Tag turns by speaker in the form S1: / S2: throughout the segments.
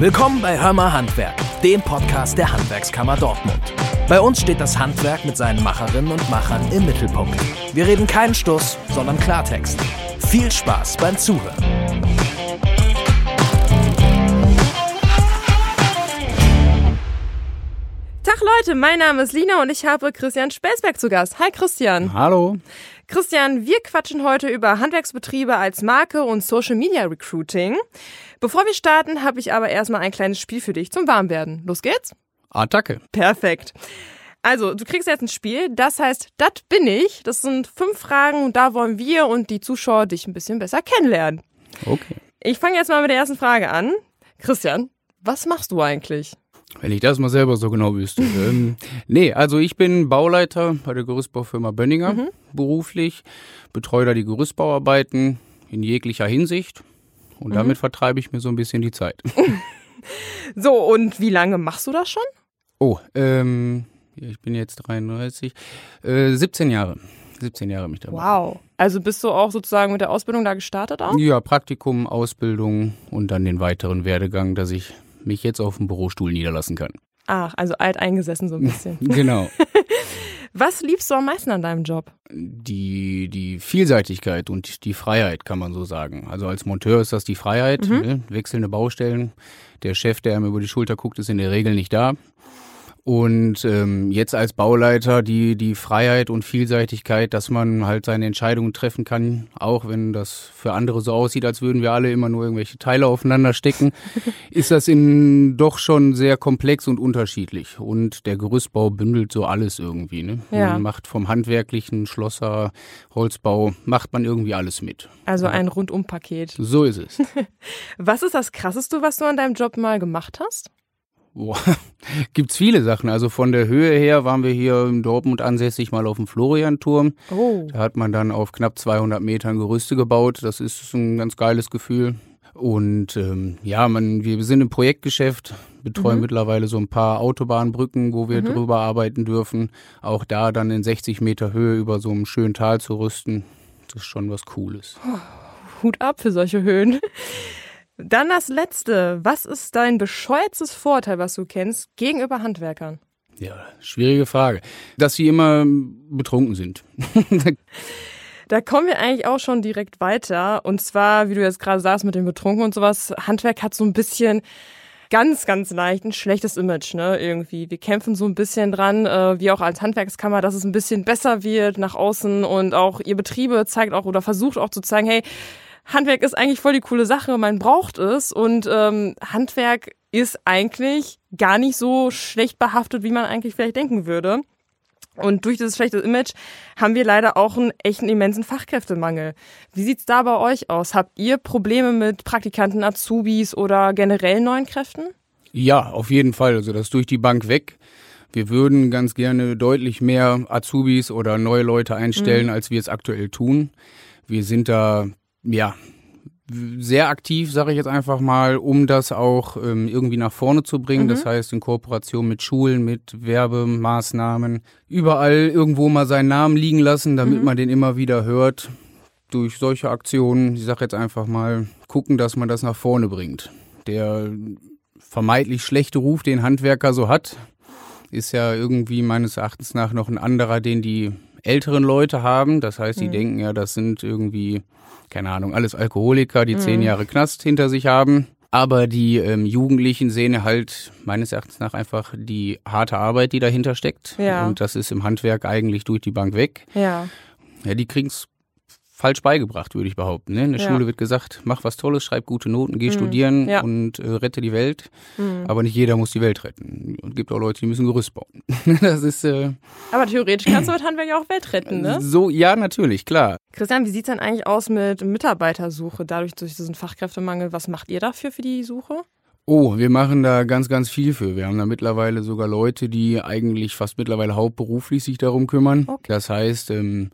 S1: Willkommen bei Hörmer Handwerk, dem Podcast der Handwerkskammer Dortmund. Bei uns steht das Handwerk mit seinen Macherinnen und Machern im Mittelpunkt. Wir reden keinen Stuss, sondern Klartext. Viel Spaß beim Zuhören.
S2: Tag Leute, mein Name ist Lina und ich habe Christian Spelsberg zu Gast. Hi Christian.
S3: Hallo.
S2: Christian, wir quatschen heute über Handwerksbetriebe als Marke und Social Media Recruiting. Bevor wir starten, habe ich aber erstmal ein kleines Spiel für dich zum Warmwerden. Los geht's?
S3: Attacke.
S2: Perfekt. Also, du kriegst jetzt ein Spiel, das heißt, das bin ich. Das sind fünf Fragen und da wollen wir und die Zuschauer dich ein bisschen besser kennenlernen.
S3: Okay.
S2: Ich fange jetzt mal mit der ersten Frage an. Christian, was machst du eigentlich?
S3: Wenn ich das mal selber so genau wüsste. ähm, nee, also ich bin Bauleiter bei der Gerüstbaufirma Bönninger
S2: Mhm.
S3: beruflich, betreue da die Gerüstbauarbeiten in jeglicher Hinsicht und damit vertreibe ich mir so ein bisschen die Zeit.
S2: So, und wie lange machst du das schon?
S3: Oh, ähm, ich bin jetzt 33, äh, 17 Jahre. 17 Jahre mich dabei.
S2: Wow. Also bist du auch sozusagen mit der Ausbildung da gestartet auch?
S3: Ja, Praktikum, Ausbildung und dann den weiteren Werdegang, dass ich mich jetzt auf dem Bürostuhl niederlassen kann.
S2: Ach, also alt eingesessen so ein bisschen.
S3: Genau.
S2: Was liebst du am meisten an deinem Job?
S3: die, die Vielseitigkeit und die Freiheit, kann man so sagen. Also als Monteur ist das die Freiheit, ne? wechselnde Baustellen. Der Chef, der einem über die Schulter guckt, ist in der Regel nicht da. Und ähm, jetzt als Bauleiter die, die Freiheit und Vielseitigkeit, dass man halt seine Entscheidungen treffen kann, auch wenn das für andere so aussieht, als würden wir alle immer nur irgendwelche Teile aufeinander stecken, ist das in doch schon sehr komplex und unterschiedlich. Und der Gerüstbau bündelt so alles irgendwie. Ne?
S2: Ja.
S3: Man macht vom handwerklichen Schlosser, Holzbau, macht man irgendwie alles mit.
S2: Also ein Rundumpaket.
S3: So ist es.
S2: Was ist das Krasseste, was du an deinem Job mal gemacht hast?
S3: Boah, gibt's viele Sachen. Also von der Höhe her waren wir hier in Dortmund ansässig mal auf dem Florianturm.
S2: Oh.
S3: Da hat man dann auf knapp 200 Metern Gerüste gebaut. Das ist ein ganz geiles Gefühl. Und ähm, ja, man, wir sind im Projektgeschäft, betreuen mittlerweile so ein paar Autobahnbrücken, wo wir drüber arbeiten dürfen. Auch da dann in 60 Meter Höhe über so einem schönen Tal zu rüsten, das ist schon was Cooles.
S2: Hut ab für solche Höhen. Dann das letzte. Was ist dein bescheuertstes Vorteil, was du kennst, gegenüber Handwerkern?
S3: Ja, schwierige Frage. Dass sie immer betrunken sind.
S2: Da kommen wir eigentlich auch schon direkt weiter. Und zwar, wie du jetzt gerade sagst, mit dem Betrunken und sowas. Handwerk hat so ein bisschen ganz, ganz leicht ein schlechtes Image, ne? Irgendwie. Wir kämpfen so ein bisschen dran, äh, wie auch als Handwerkskammer, dass es ein bisschen besser wird nach außen und auch ihr Betriebe zeigt auch oder versucht auch zu zeigen, hey, Handwerk ist eigentlich voll die coole Sache, man braucht es und ähm, Handwerk ist eigentlich gar nicht so schlecht behaftet, wie man eigentlich vielleicht denken würde. Und durch dieses schlechte Image haben wir leider auch einen echten immensen Fachkräftemangel. Wie sieht's da bei euch aus? Habt ihr Probleme mit Praktikanten, Azubis oder generell neuen Kräften?
S3: Ja, auf jeden Fall. Also das durch die Bank weg. Wir würden ganz gerne deutlich mehr Azubis oder neue Leute einstellen, als wir es aktuell tun. Wir sind da, ja, sehr aktiv, sage ich jetzt einfach mal, um das auch ähm, irgendwie nach vorne zu bringen. Das heißt, in Kooperation mit Schulen, mit Werbemaßnahmen, überall irgendwo mal seinen Namen liegen lassen, damit man den immer wieder hört. Durch solche Aktionen, ich sage jetzt einfach mal, gucken, dass man das nach vorne bringt. Der vermeintlich schlechte Ruf, den Handwerker so hat, ist ja irgendwie meines Erachtens nach noch ein anderer, den die älteren Leute haben. Das heißt, die denken ja, das sind irgendwie, keine Ahnung, alles Alkoholiker, die zehn Jahre Knast hinter sich haben. Aber die ähm, Jugendlichen sehen halt meines Erachtens nach einfach die harte Arbeit, die dahinter steckt.
S2: Ja.
S3: Und das ist im Handwerk eigentlich durch die Bank weg.
S2: Ja.
S3: Ja, die kriegen's falsch beigebracht, würde ich behaupten. Ne? In der
S2: Ja.
S3: Schule wird gesagt, mach was Tolles, schreib gute Noten, geh studieren
S2: Ja.
S3: und äh, rette die Welt. Aber nicht jeder muss die Welt retten. Es gibt auch Leute, die müssen Gerüst bauen. das ist äh,
S2: Aber theoretisch kannst du mit Handwerk ja auch Welt retten, ne?
S3: so, ja, natürlich, klar.
S2: Christian, wie sieht's denn eigentlich aus mit Mitarbeitersuche, dadurch durch diesen Fachkräftemangel? Was macht ihr dafür für die Suche?
S3: Oh, wir machen da ganz, ganz viel für. Wir haben da mittlerweile sogar Leute, die eigentlich fast mittlerweile hauptberuflich sich darum kümmern.
S2: Okay.
S3: Das heißt, ähm,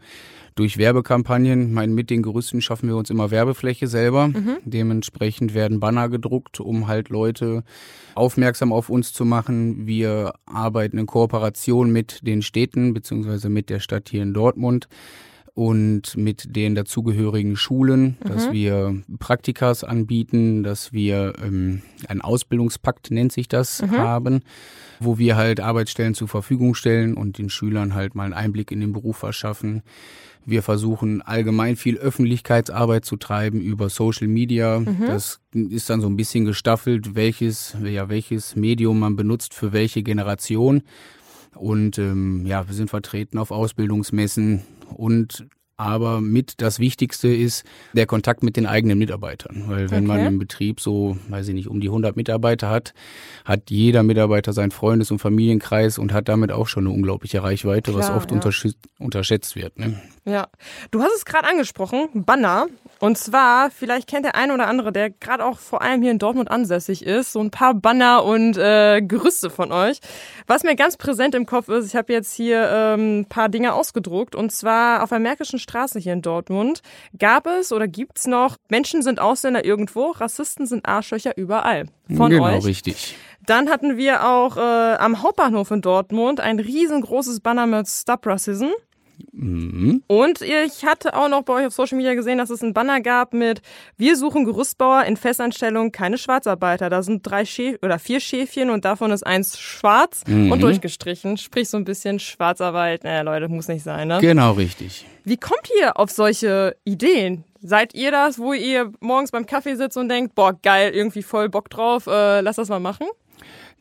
S3: durch Werbekampagnen, ich meine, mit den Gerüsten schaffen wir uns immer Werbefläche selber. Dementsprechend werden Banner gedruckt, um halt Leute aufmerksam auf uns zu machen. Wir arbeiten in Kooperation mit den Städten beziehungsweise mit der Stadt hier in Dortmund und mit den dazugehörigen Schulen, mhm. dass wir Praktikas anbieten, dass wir ähm, ein Ausbildungspakt nennt sich das mhm. haben, wo wir halt Arbeitsstellen zur Verfügung stellen und den Schülern halt mal einen Einblick in den Beruf verschaffen. Wir versuchen allgemein viel Öffentlichkeitsarbeit zu treiben über Social Media. Mhm. Das ist dann so ein bisschen gestaffelt, welches, ja, welches Medium man benutzt für welche Generation. Und ähm, ja, wir sind vertreten auf Ausbildungsmessen und aber mit das Wichtigste ist der Kontakt mit den eigenen Mitarbeitern. Weil wenn okay. man im Betrieb so, weiß ich nicht, um die 100 Mitarbeiter hat, hat jeder Mitarbeiter seinen Freundes- und Familienkreis und hat damit auch schon eine unglaubliche Reichweite, Klar, was oft ja. unterschätzt wird. Ne?
S2: Ja, du hast es gerade angesprochen, Banner. Und zwar, vielleicht kennt der eine oder andere, der gerade auch vor allem hier in Dortmund ansässig ist, so ein paar Banner und äh, Gerüste von euch. Was mir ganz präsent im Kopf ist, ich habe jetzt hier ähm, ein paar Dinge ausgedruckt. Und zwar auf der Märkischen Straße hier in Dortmund gab es oder gibt's noch Menschen sind Ausländer irgendwo, Rassisten sind Arschlöcher überall. Von
S3: genau,
S2: euch.
S3: richtig.
S2: Dann hatten wir auch äh, am Hauptbahnhof in Dortmund ein riesengroßes Banner mit Stop Racism. Mhm. Und ich hatte auch noch bei euch auf Social Media gesehen, dass es einen Banner gab mit Wir suchen Gerüstbauer in Festanstellung, keine Schwarzarbeiter. Da sind drei Schäf oder vier Schäfchen und davon ist eins schwarz mhm. und durchgestrichen. Sprich so ein bisschen Schwarzarbeit. Naja, Leute, muss nicht sein, ne?
S3: Genau, richtig.
S2: Wie kommt ihr auf solche Ideen? Seid ihr das, wo ihr morgens beim Kaffee sitzt und denkt, boah, geil, irgendwie voll Bock drauf, äh, lass das mal machen?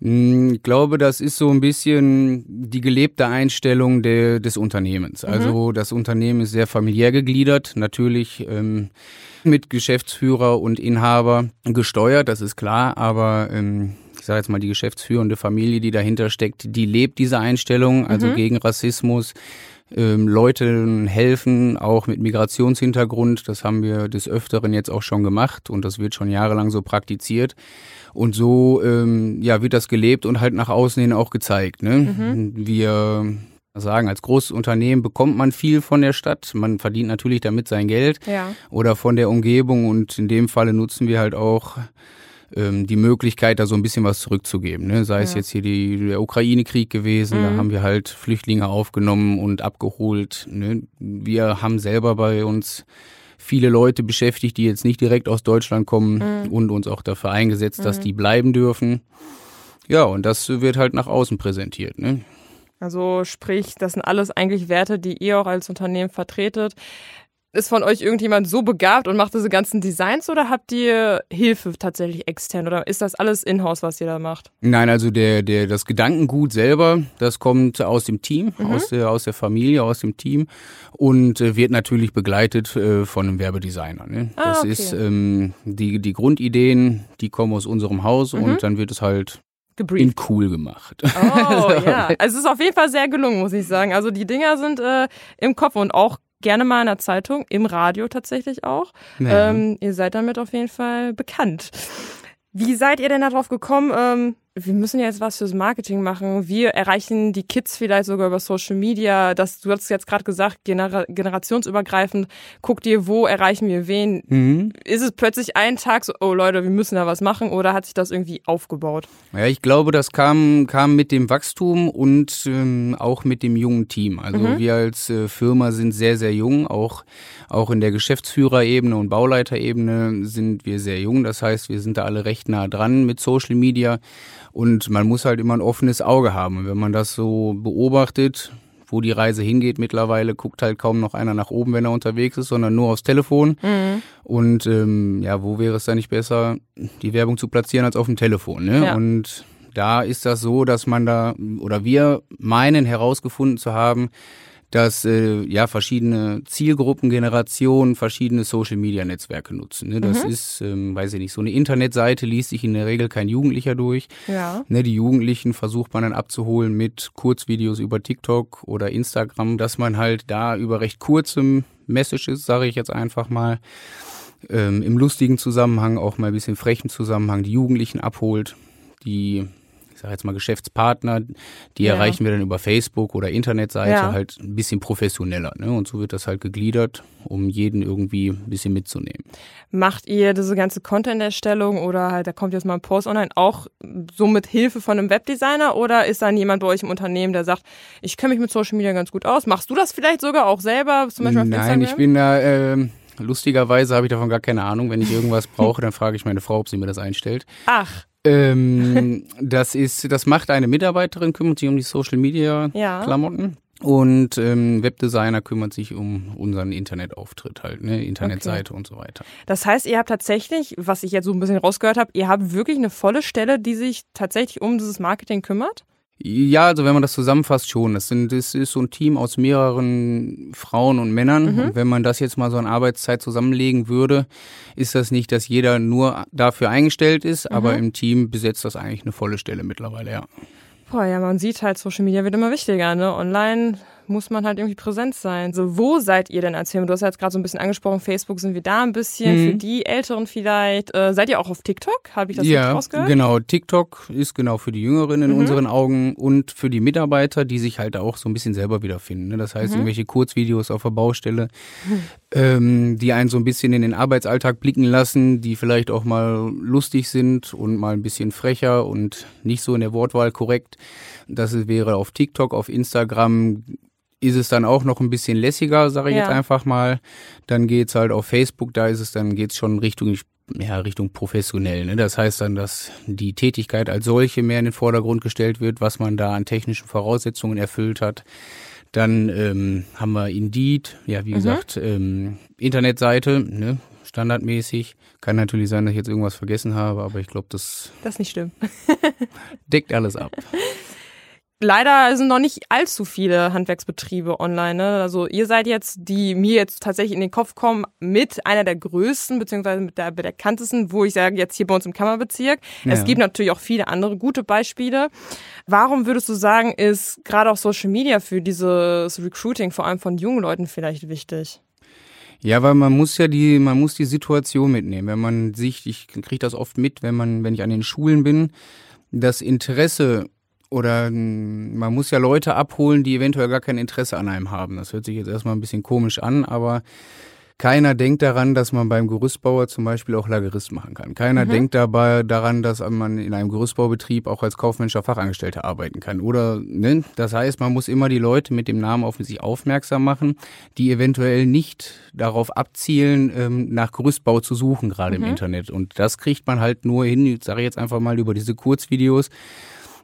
S3: Hm, ich glaube, das ist so ein bisschen die gelebte Einstellung de, des Unternehmens. Mhm. Also das Unternehmen ist sehr familiär gegliedert, natürlich ähm, mit Geschäftsführer und Inhaber gesteuert, das ist klar, aber ähm, ich sage jetzt mal die geschäftsführende Familie, die dahinter steckt, die lebt diese Einstellung, also mhm. gegen Rassismus. Ähm, Leuten helfen, auch mit Migrationshintergrund. Das haben wir des Öfteren jetzt auch schon gemacht und das wird schon jahrelang so praktiziert. Und so ähm, ja, wird das gelebt und halt nach außen hin auch gezeigt. Ne? Mhm. Wir sagen, als großes Unternehmen bekommt man viel von der Stadt. Man verdient natürlich damit sein Geld ja. oder von der Umgebung. Und in dem Falle nutzen wir halt auch ähm, die Möglichkeit, da so ein bisschen was zurückzugeben. Ne? Sei ja. es jetzt hier die, der Ukraine-Krieg gewesen, mhm. da haben wir halt Flüchtlinge aufgenommen und abgeholt. Ne? Wir haben selber bei uns viele Leute beschäftigt, die jetzt nicht direkt aus Deutschland kommen mhm. und uns auch dafür eingesetzt, mhm. dass die bleiben dürfen. Ja, und das wird halt nach außen präsentiert. Ne?
S2: Also sprich, das sind alles eigentlich Werte, die ihr auch als Unternehmen vertretet. Ist von euch irgendjemand so begabt und macht diese ganzen Designs oder habt ihr Hilfe tatsächlich extern oder ist das alles in-house, was ihr da macht?
S3: Nein, also der, der, das Gedankengut selber, das kommt aus dem Team, mhm. aus, der, aus der Familie, aus dem Team und äh, wird natürlich begleitet äh, von einem Werbedesigner. Ne? Ah, das okay. ist ähm, die, die Grundideen, die kommen aus unserem Haus mhm. und dann wird es halt Gebrieft. in cool gemacht.
S2: Oh ja, also es ist auf jeden Fall sehr gelungen, muss ich sagen. Also die Dinger sind äh, im Kopf und auch gerne mal in der Zeitung, im Radio tatsächlich auch. Ja. Ähm, ihr seid damit auf jeden Fall bekannt. Wie seid ihr denn darauf gekommen, ähm, wir müssen ja jetzt was fürs Marketing machen. Wir erreichen die Kids vielleicht sogar über Social Media. Das, du hast jetzt gerade gesagt, genera generationsübergreifend. Guck dir, wo erreichen wir wen? Mhm. Ist es plötzlich ein Tag so, oh Leute, wir müssen da was machen oder hat sich das irgendwie aufgebaut?
S3: Ja, ich glaube, das kam, kam mit dem Wachstum und ähm, auch mit dem jungen Team. Also mhm. wir als äh, Firma sind sehr, sehr jung. Auch, auch in der Geschäftsführerebene und Bauleiterebene sind wir sehr jung. Das heißt, wir sind da alle recht nah dran mit Social Media. Und man muss halt immer ein offenes Auge haben. Und wenn man das so beobachtet, wo die Reise hingeht mittlerweile, guckt halt kaum noch einer nach oben, wenn er unterwegs ist, sondern nur aufs Telefon. Mhm. Und ähm, ja, wo wäre es da nicht besser, die Werbung zu platzieren als auf dem Telefon? Ne? Ja. Und da ist das so, dass man da, oder wir meinen herausgefunden zu haben, dass äh, ja verschiedene Zielgruppen, Generationen, verschiedene Social Media Netzwerke nutzen. Ne? Das mhm. ist, ähm, weiß ich nicht, so eine Internetseite liest sich in der Regel kein Jugendlicher durch. Ja. Ne, die Jugendlichen versucht man dann abzuholen mit Kurzvideos über TikTok oder Instagram, dass man halt da über recht kurze Messages, sage ich jetzt einfach mal, ähm, im lustigen Zusammenhang, auch mal ein bisschen frechen Zusammenhang die Jugendlichen abholt, die sage jetzt mal Geschäftspartner, die
S2: Ja.
S3: erreichen wir dann über Facebook oder Internetseite
S2: Ja.
S3: halt ein bisschen professioneller. Ne? Und so wird das halt gegliedert, um jeden irgendwie ein bisschen mitzunehmen.
S2: Macht ihr diese ganze Content-Erstellung oder halt, da kommt jetzt mal ein Post online, auch so mit Hilfe von einem Webdesigner oder ist dann jemand bei euch im Unternehmen, der sagt, ich kenne mich mit Social Media ganz gut aus? Machst du das vielleicht sogar auch selber, zum Beispiel auf
S3: Nein,
S2: Instagram?
S3: ich bin da, ähm, lustigerweise habe ich davon gar keine Ahnung. Wenn ich irgendwas brauche, dann frage ich meine Frau, ob sie mir das einstellt.
S2: Ach,
S3: Ähm, das ist, das macht eine Mitarbeiterin, kümmert sich um die Social Media
S2: Ja.
S3: Klamotten. Und ähm, Webdesigner kümmert sich um unseren Internetauftritt halt, ne, Internetseite und so weiter.
S2: das heißt, ihr habt tatsächlich, was ich jetzt so ein bisschen rausgehört habe, ihr habt wirklich eine volle Stelle, die sich tatsächlich um dieses Marketing kümmert?
S3: Ja, also wenn man das zusammenfasst schon. Das, sind, das ist so ein Team aus mehreren Frauen und Männern. Und wenn man das jetzt mal so an Arbeitszeit zusammenlegen würde, ist das nicht, dass jeder nur dafür eingestellt ist, aber im Team besetzt das eigentlich eine volle Stelle mittlerweile, ja.
S2: Boah, ja, man sieht halt, Social Media wird immer wichtiger, ne? Online muss man halt irgendwie präsent sein. So, wo seid ihr denn als Firma? Du hast ja jetzt gerade so ein bisschen angesprochen, Facebook sind wir da ein bisschen,
S3: Mhm.
S2: für die Älteren vielleicht. Äh, seid ihr auch auf TikTok? Habe ich das
S3: ja,
S2: richtig rausgehört?
S3: genau. TikTok ist genau für die Jüngeren in
S2: Mhm.
S3: unseren Augen und für die Mitarbeiter, die sich halt auch so ein bisschen selber wiederfinden. Ne? Das heißt,
S2: Mhm.
S3: irgendwelche Kurzvideos auf der Baustelle, ähm, die einen so ein bisschen in den Arbeitsalltag blicken lassen, die vielleicht auch mal lustig sind und mal ein bisschen frecher und nicht so in der Wortwahl korrekt. Das wäre auf TikTok, auf Instagram ist es dann auch noch ein bisschen lässiger, sage ich
S2: Ja.
S3: jetzt einfach mal. Dann geht's halt auf Facebook, da ist es dann geht's schon Richtung ja, Richtung professionell. Ne? Das heißt dann, dass die Tätigkeit als solche mehr in den Vordergrund gestellt wird, was man da an technischen Voraussetzungen erfüllt hat. Dann ähm, haben wir Indeed, ja wie gesagt, ähm, Internetseite, ne? standardmäßig. Kann natürlich sein, dass ich jetzt irgendwas vergessen habe, aber ich glaube, das
S2: Das nicht schlimm.
S3: deckt alles ab.
S2: Leider sind noch nicht allzu viele Handwerksbetriebe online. Ne? Also ihr seid jetzt, die mir jetzt tatsächlich in den Kopf kommen, mit einer der größten, beziehungsweise mit der bekanntesten, wo ich sage, jetzt hier bei uns im Kammerbezirk. Es
S3: Ja.
S2: gibt natürlich auch viele andere gute Beispiele. Warum würdest du sagen, ist gerade auch Social Media für dieses Recruiting, vor allem von jungen Leuten, vielleicht wichtig?
S3: Ja, weil man muss ja die, man muss die Situation mitnehmen. Wenn man sich, ich kriege das oft mit, wenn man, wenn ich an den Schulen bin, das Interesse oder mm, man muss ja Leute abholen, die eventuell gar kein Interesse an einem haben. Das hört sich jetzt erstmal ein bisschen komisch an, aber keiner denkt daran, dass man beim Gerüstbauer zum Beispiel auch Lagerist machen kann. Keiner denkt dabei daran, dass man in einem Gerüstbaubetrieb auch als kaufmännischer Fachangestellter arbeiten kann. Oder, ne? Das heißt, man muss immer die Leute mit dem Namen auf sich aufmerksam machen, die eventuell nicht darauf abzielen, ähm, nach Gerüstbau zu suchen, gerade im Internet. Und das kriegt man halt nur hin, ich sage jetzt einfach mal über diese Kurzvideos,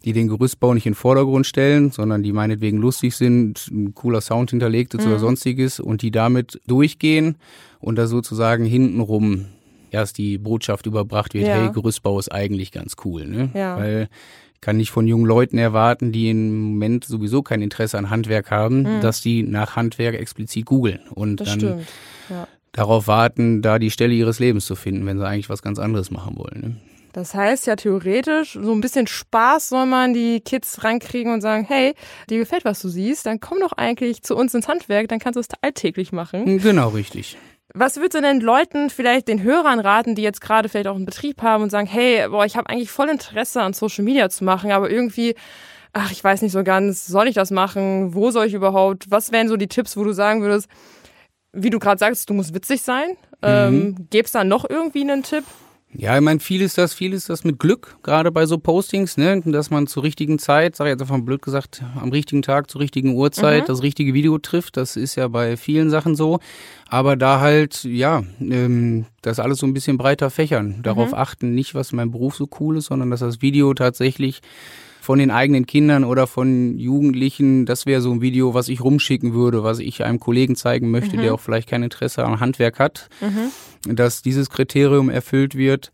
S3: die den Gerüstbau nicht in den Vordergrund stellen, sondern die meinetwegen lustig sind, ein cooler Sound hinterlegt ist oder sonstiges und die damit durchgehen und da sozusagen hintenrum erst die Botschaft überbracht wird,
S2: Ja.
S3: hey, Gerüstbau ist eigentlich ganz cool, ne?
S2: Ja.
S3: Weil ich kann nicht von jungen Leuten erwarten, die im Moment sowieso kein Interesse an Handwerk haben, dass die nach Handwerk explizit googeln und
S2: Das
S3: dann.
S2: Ja.
S3: darauf warten, da die Stelle ihres Lebens zu finden, wenn sie eigentlich was ganz anderes machen wollen. Ne?
S2: Das heißt ja theoretisch, so ein bisschen Spaß soll man die Kids rankriegen und sagen, hey, dir gefällt, was du siehst, dann komm doch eigentlich zu uns ins Handwerk, dann kannst du es alltäglich machen.
S3: Genau, richtig.
S2: Was würdest du denn Leuten, vielleicht den Hörern raten, die jetzt gerade vielleicht auch einen Betrieb haben und sagen, hey, boah, ich habe eigentlich voll Interesse an Social Media zu machen, aber irgendwie, ach, ich weiß nicht so ganz, soll ich das machen? Wo soll ich überhaupt? Was wären so die Tipps, wo du sagen würdest, wie du gerade sagst, du musst witzig sein? Ähm, Gäb's da noch irgendwie einen Tipp?
S3: Ja, ich meine, viel ist das, viel ist das mit Glück, gerade bei so Postings, ne, dass man zur richtigen Zeit, sag ich jetzt einfach mal blöd gesagt, am richtigen Tag, zur richtigen Uhrzeit das richtige Video trifft. Das ist ja bei vielen Sachen so. Aber da halt, ja, ähm, das alles so ein bisschen breiter fächern. Darauf achten, nicht, was in meinem Beruf so cool ist, sondern dass das Video tatsächlich von den eigenen Kindern oder von Jugendlichen, das wäre so ein Video, was ich rumschicken würde, was ich einem Kollegen zeigen möchte, der auch vielleicht kein Interesse am Handwerk hat, dass dieses Kriterium erfüllt wird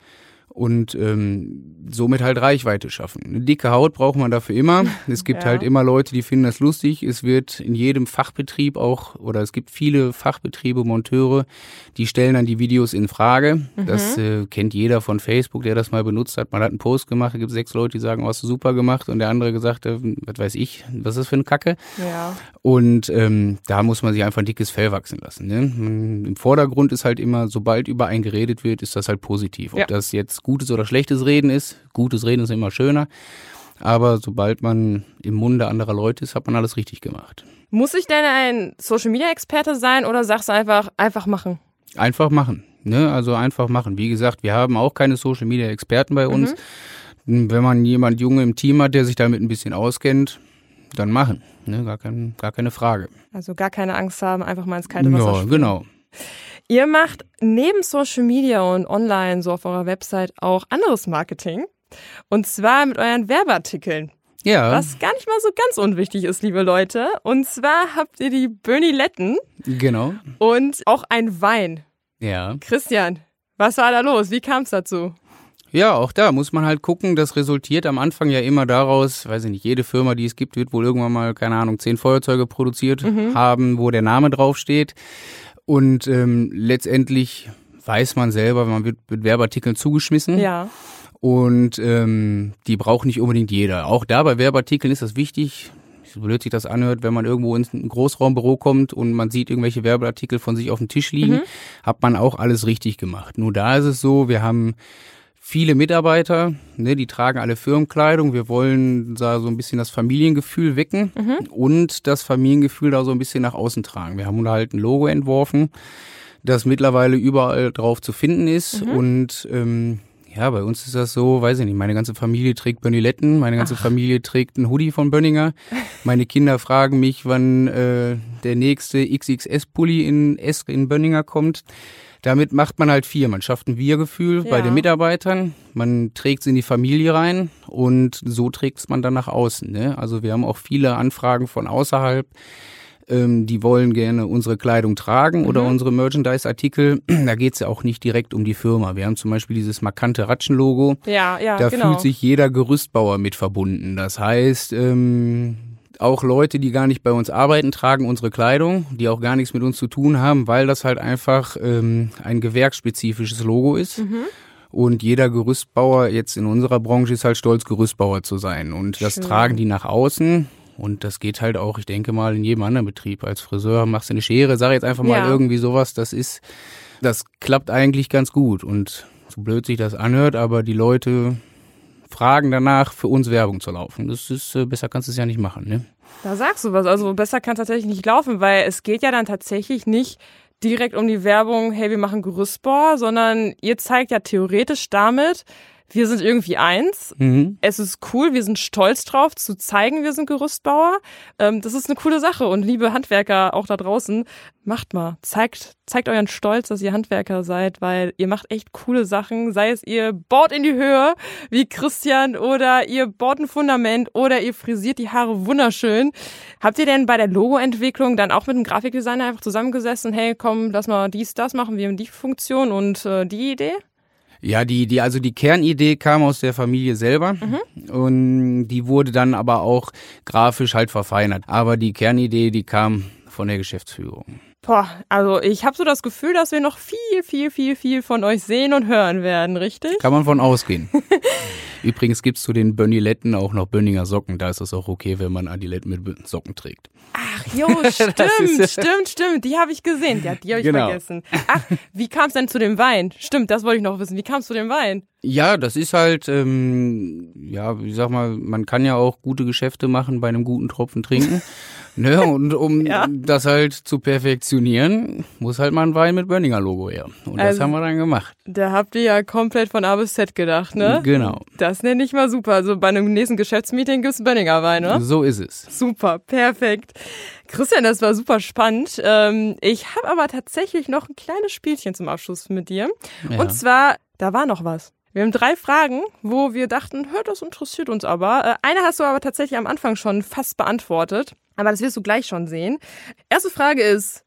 S3: und ähm, somit halt Reichweite schaffen. Eine dicke Haut braucht man dafür immer. Es gibt
S2: Ja.
S3: halt immer Leute, die finden das lustig. Es wird in jedem Fachbetrieb auch, oder es gibt viele Fachbetriebe, Monteure, die stellen dann die Videos in Frage. Das äh, kennt jeder von Facebook, der das mal benutzt hat. Man hat einen Post gemacht, da gibt sechs Leute, die sagen, oh, hast du super gemacht. Und der andere gesagt, äh, was weiß ich, was ist das für eine Kacke?
S2: Ja.
S3: Und ähm, da muss man sich einfach ein dickes Fell wachsen lassen. Ne? Im Vordergrund ist halt immer, sobald über einen geredet wird, ist das halt positiv. Ob
S2: Ja.
S3: das jetzt gutes oder schlechtes Reden ist, gutes Reden ist immer schöner. Aber sobald man im Munde anderer Leute ist, hat man alles richtig gemacht.
S2: Muss ich denn ein Social Media Experte sein oder sagst du einfach, einfach machen?
S3: Einfach machen. Ne? Also einfach machen. Wie gesagt, wir haben auch keine Social Media Experten bei uns. Mhm. Wenn man jemand Junge im Team hat, der sich damit ein bisschen auskennt, dann machen. Ne? Gar, kein, gar keine Frage.
S2: Also gar keine Angst haben, einfach mal ins kalte Wasser
S3: Ja,
S2: springen.
S3: genau.
S2: Ihr macht neben Social Media und online so auf eurer Website auch anderes Marketing. Und zwar mit euren Werbeartikeln.
S3: Ja,
S2: Was gar nicht mal so ganz unwichtig ist, liebe Leute. Und zwar habt ihr die Böniletten
S3: genau.
S2: und auch ein Wein.
S3: Ja.
S2: Christian, was war da los? Wie kam es dazu?
S3: Ja, auch da muss man halt gucken, das resultiert am Anfang ja immer daraus, weiß ich nicht, jede Firma, die es gibt, wird wohl irgendwann mal, keine Ahnung, zehn Feuerzeuge produziert haben, wo der Name draufsteht. Und ähm, letztendlich weiß man selber, man wird mit Werbeartikeln zugeschmissen.
S2: Ja.
S3: Und ähm, die braucht nicht unbedingt jeder. Auch da bei Werbeartikeln ist das wichtig, so blöd sich das anhört, wenn man irgendwo ins ein Großraumbüro kommt und man sieht irgendwelche Werbeartikel von sich auf dem Tisch liegen, hat man auch alles richtig gemacht. Nur da ist es so, wir haben viele Mitarbeiter, ne, die tragen alle Firmenkleidung. Wir wollen da so ein bisschen das Familiengefühl wecken und das Familiengefühl da so ein bisschen nach außen tragen. Wir haben da halt ein Logo entworfen, das mittlerweile überall drauf zu finden ist und ähm, ja, bei uns ist das so, weiß ich nicht, meine ganze Familie trägt Bönniletten, meine ganze Familie trägt einen Hoodie von Bönninger. Meine Kinder fragen mich, wann äh, der nächste XXS-Pulli in S in Bönninger kommt. Damit macht man halt viel. Man schafft ein Wir-Gefühl bei
S2: Ja.
S3: den Mitarbeitern, man trägt es in die Familie rein und so trägt es man dann nach außen. Ne? Also wir haben auch viele Anfragen von außerhalb, ähm, die wollen gerne unsere Kleidung tragen oder unsere Merchandise-Artikel. Da geht's ja auch nicht direkt um die Firma. Wir haben zum Beispiel dieses markante Ratschen-Logo.
S2: Ja, ja,
S3: Da
S2: genau.
S3: fühlt sich jeder Gerüstbauer mit verbunden. Das heißt, ähm, auch Leute, die gar nicht bei uns arbeiten, tragen unsere Kleidung, die auch gar nichts mit uns zu tun haben, weil das halt einfach ähm, ein gewerksspezifisches Logo ist.
S2: Mhm.
S3: Und jeder Gerüstbauer jetzt in unserer Branche ist halt stolz, Gerüstbauer zu sein. Und das
S2: Schön.
S3: tragen die nach außen. Und das geht halt auch, ich denke mal, in jedem anderen Betrieb. Als Friseur machst du eine Schere, sag jetzt einfach mal
S2: Ja.
S3: irgendwie sowas. Das ist, das klappt eigentlich ganz gut. Und so blöd sich das anhört, aber die Leute fragen danach, für uns Werbung zu laufen. Das ist, äh, besser kannst du es ja nicht machen, ne?
S2: Da sagst du was. Also besser kann es tatsächlich nicht laufen, weil es geht ja dann tatsächlich nicht direkt um die Werbung, hey, wir machen Gerüstbau, sondern ihr zeigt ja theoretisch damit, wir sind irgendwie eins.
S3: Mhm.
S2: Es ist cool, wir sind stolz drauf, zu zeigen, wir sind Gerüstbauer. Ähm, das ist eine coole Sache. Und liebe Handwerker auch da draußen, macht mal. Zeigt, zeigt euren Stolz, dass ihr Handwerker seid, weil ihr macht echt coole Sachen. Sei es ihr bohrt in die Höhe, wie Christian, oder ihr bohrt ein Fundament, oder ihr frisiert die Haare wunderschön. Habt ihr denn bei der Logoentwicklung dann auch mit einem Grafikdesigner einfach zusammengesessen, hey, komm, lass mal dies, das machen, wir haben die Funktion und äh, die Idee?
S3: Ja, die, die, also die Kernidee kam aus der Familie selber und die wurde dann aber auch grafisch halt verfeinert. Aber die Kernidee, die kam von der Geschäftsführung.
S2: Boah, also ich habe so das Gefühl, dass wir noch viel, viel, viel, viel von euch sehen und hören werden, richtig?
S3: Kann man von ausgehen. Übrigens gibt's zu den Bönniletten auch noch Bönninger Socken. Da ist es auch okay, wenn man Adiletten mit Socken trägt.
S2: Ach jo, stimmt, stimmt, stimmt. Die habe ich gesehen. Ja, die habe ich
S3: Genau.
S2: vergessen. Ach, wie kam es denn zu dem Wein? Stimmt, das wollte ich noch wissen. Wie kam es zu dem Wein?
S3: Ja, das ist halt, ähm, ja, ich sag mal, man kann ja auch gute Geschäfte machen bei einem guten Tropfen trinken. ne? Und um
S2: Ja.
S3: das halt zu perfektionieren, muss halt mal ein Wein mit Bönninger Logo her. Und das
S2: Also-
S3: haben wir dann gemacht.
S2: Da habt ihr ja komplett von A bis Z gedacht, ne?
S3: Genau.
S2: Das nenne ich mal super. Also bei einem nächsten Geschäftsmeeting gibt's Benninger Wein, ne?
S3: So ist es.
S2: Super, perfekt. Christian, das war super spannend. Ähm, ich habe aber tatsächlich noch ein kleines Spielchen zum Abschluss mit dir.
S3: Ja.
S2: Und zwar, da war noch was. Wir haben drei Fragen, wo wir dachten, hör, das interessiert uns aber. Äh, eine hast du aber tatsächlich am Anfang schon fast beantwortet. Aber das wirst du gleich schon sehen. Erste Frage ist,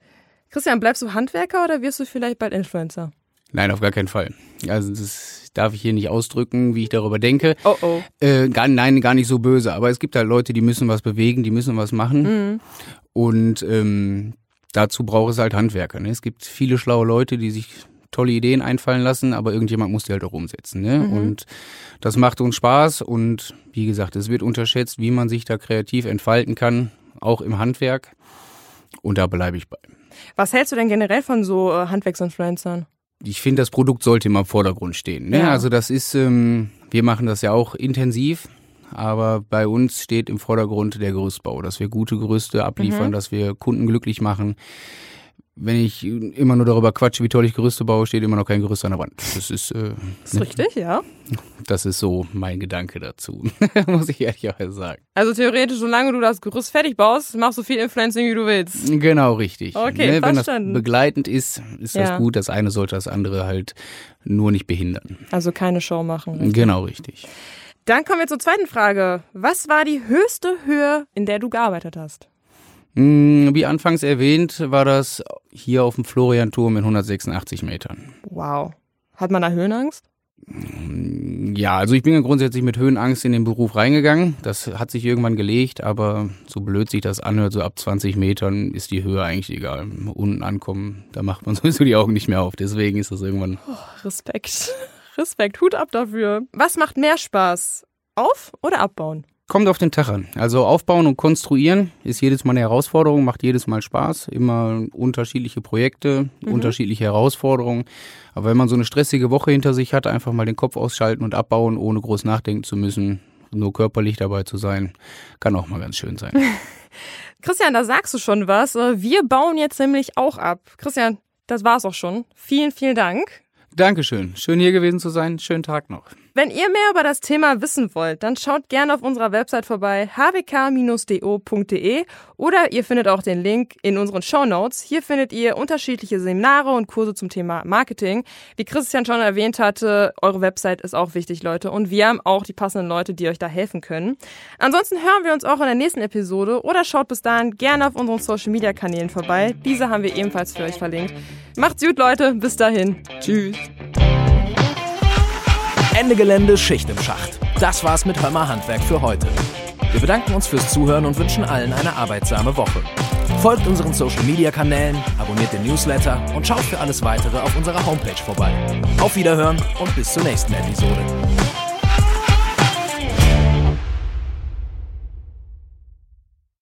S2: Christian, bleibst du Handwerker oder wirst du vielleicht bald Influencer?
S3: Nein, auf gar keinen Fall. Also das darf ich hier nicht ausdrücken, wie ich darüber denke.
S2: Oh oh.
S3: Äh, gar, nein, gar nicht so böse. Aber es gibt halt Leute, die müssen was bewegen, die müssen was machen.
S2: Mhm.
S3: Und ähm, dazu braucht es halt Handwerker. Ne? Es gibt viele schlaue Leute, die sich tolle Ideen einfallen lassen, aber irgendjemand muss die halt auch umsetzen. Ne?
S2: Mhm.
S3: Und das macht uns Spaß. Und wie gesagt, es wird unterschätzt, wie man sich da kreativ entfalten kann, auch im Handwerk. Und da bleibe ich bei.
S2: Was hältst du denn generell von so äh, Handwerksinfluencern?
S3: ich finde, das Produkt sollte immer im Vordergrund stehen. Ne?
S2: Ja.
S3: Also das ist, ähm, wir machen das ja auch intensiv. aber bei uns steht im Vordergrund der Gerüstbau, dass wir gute Gerüste abliefern, mhm. dass wir Kunden glücklich machen wenn ich immer nur darüber quatsche, wie toll ich Gerüste baue, steht immer noch kein Gerüst an der Wand. Das ist, äh,
S2: das ist richtig, ja.
S3: Das ist so mein Gedanke dazu, muss ich ehrlicherweise sagen.
S2: Also theoretisch, solange du das Gerüst fertig baust, machst du viel Influencing, wie du willst.
S3: Genau, richtig.
S2: Okay, ne,
S3: Wenn das begleitend ist, ist ja. das gut. Das eine sollte das andere halt nur nicht behindern.
S2: Also keine Show machen.
S3: Richtig? Genau, richtig.
S2: Dann kommen wir zur zweiten Frage. Was war die höchste Höhe, in der du gearbeitet hast?
S3: Hm, wie anfangs erwähnt, war das hier auf dem Florianturm in 186 Metern.
S2: Wow. Hat man da Höhenangst?
S3: Hm, ja, also ich bin ja grundsätzlich mit Höhenangst in den Beruf reingegangen. Das hat sich irgendwann gelegt, aber so blöd sich das anhört, so ab 20 Metern ist die Höhe eigentlich egal. Unten ankommen, da macht man sowieso die Augen nicht mehr auf. Deswegen ist das irgendwann.
S2: Oh, Respekt. Respekt. Hut ab dafür. Was macht mehr Spaß? Auf- oder abbauen?
S3: Kommt auf den Tag an. Also aufbauen und konstruieren ist jedes Mal eine Herausforderung, macht jedes Mal Spaß. Immer unterschiedliche Projekte, mhm. unterschiedliche Herausforderungen. Aber wenn man so eine stressige Woche hinter sich hat, einfach mal den Kopf ausschalten und abbauen, ohne groß nachdenken zu müssen, nur körperlich dabei zu sein, kann auch mal ganz schön sein.
S2: Christian, da sagst du schon was. Wir bauen jetzt nämlich auch ab. Christian, das war's auch schon. Vielen, vielen Dank.
S3: Dankeschön. Schön hier gewesen zu sein. Schönen Tag noch.
S2: Wenn ihr mehr über das Thema wissen wollt, dann schaut gerne auf unserer Website vorbei hwk-do.de oder ihr findet auch den Link in unseren Show Notes. Hier findet ihr unterschiedliche Seminare und Kurse zum Thema Marketing. Wie Christian schon erwähnt hatte, eure Website ist auch wichtig, Leute. Und wir haben auch die passenden Leute, die euch da helfen können. Ansonsten hören wir uns auch in der nächsten Episode oder schaut bis dahin gerne auf unseren Social Media Kanälen vorbei. Diese haben wir ebenfalls für euch verlinkt. Macht's gut, Leute. Bis dahin. Tschüss.
S1: Ende Gelände, Schicht im Schacht. Das war's mit Hörmer Handwerk für heute. Wir bedanken uns fürs Zuhören und wünschen allen eine arbeitsame Woche. Folgt unseren Social Media Kanälen, abonniert den Newsletter und schaut für alles weitere auf unserer Homepage vorbei. Auf Wiederhören und bis zur nächsten Episode.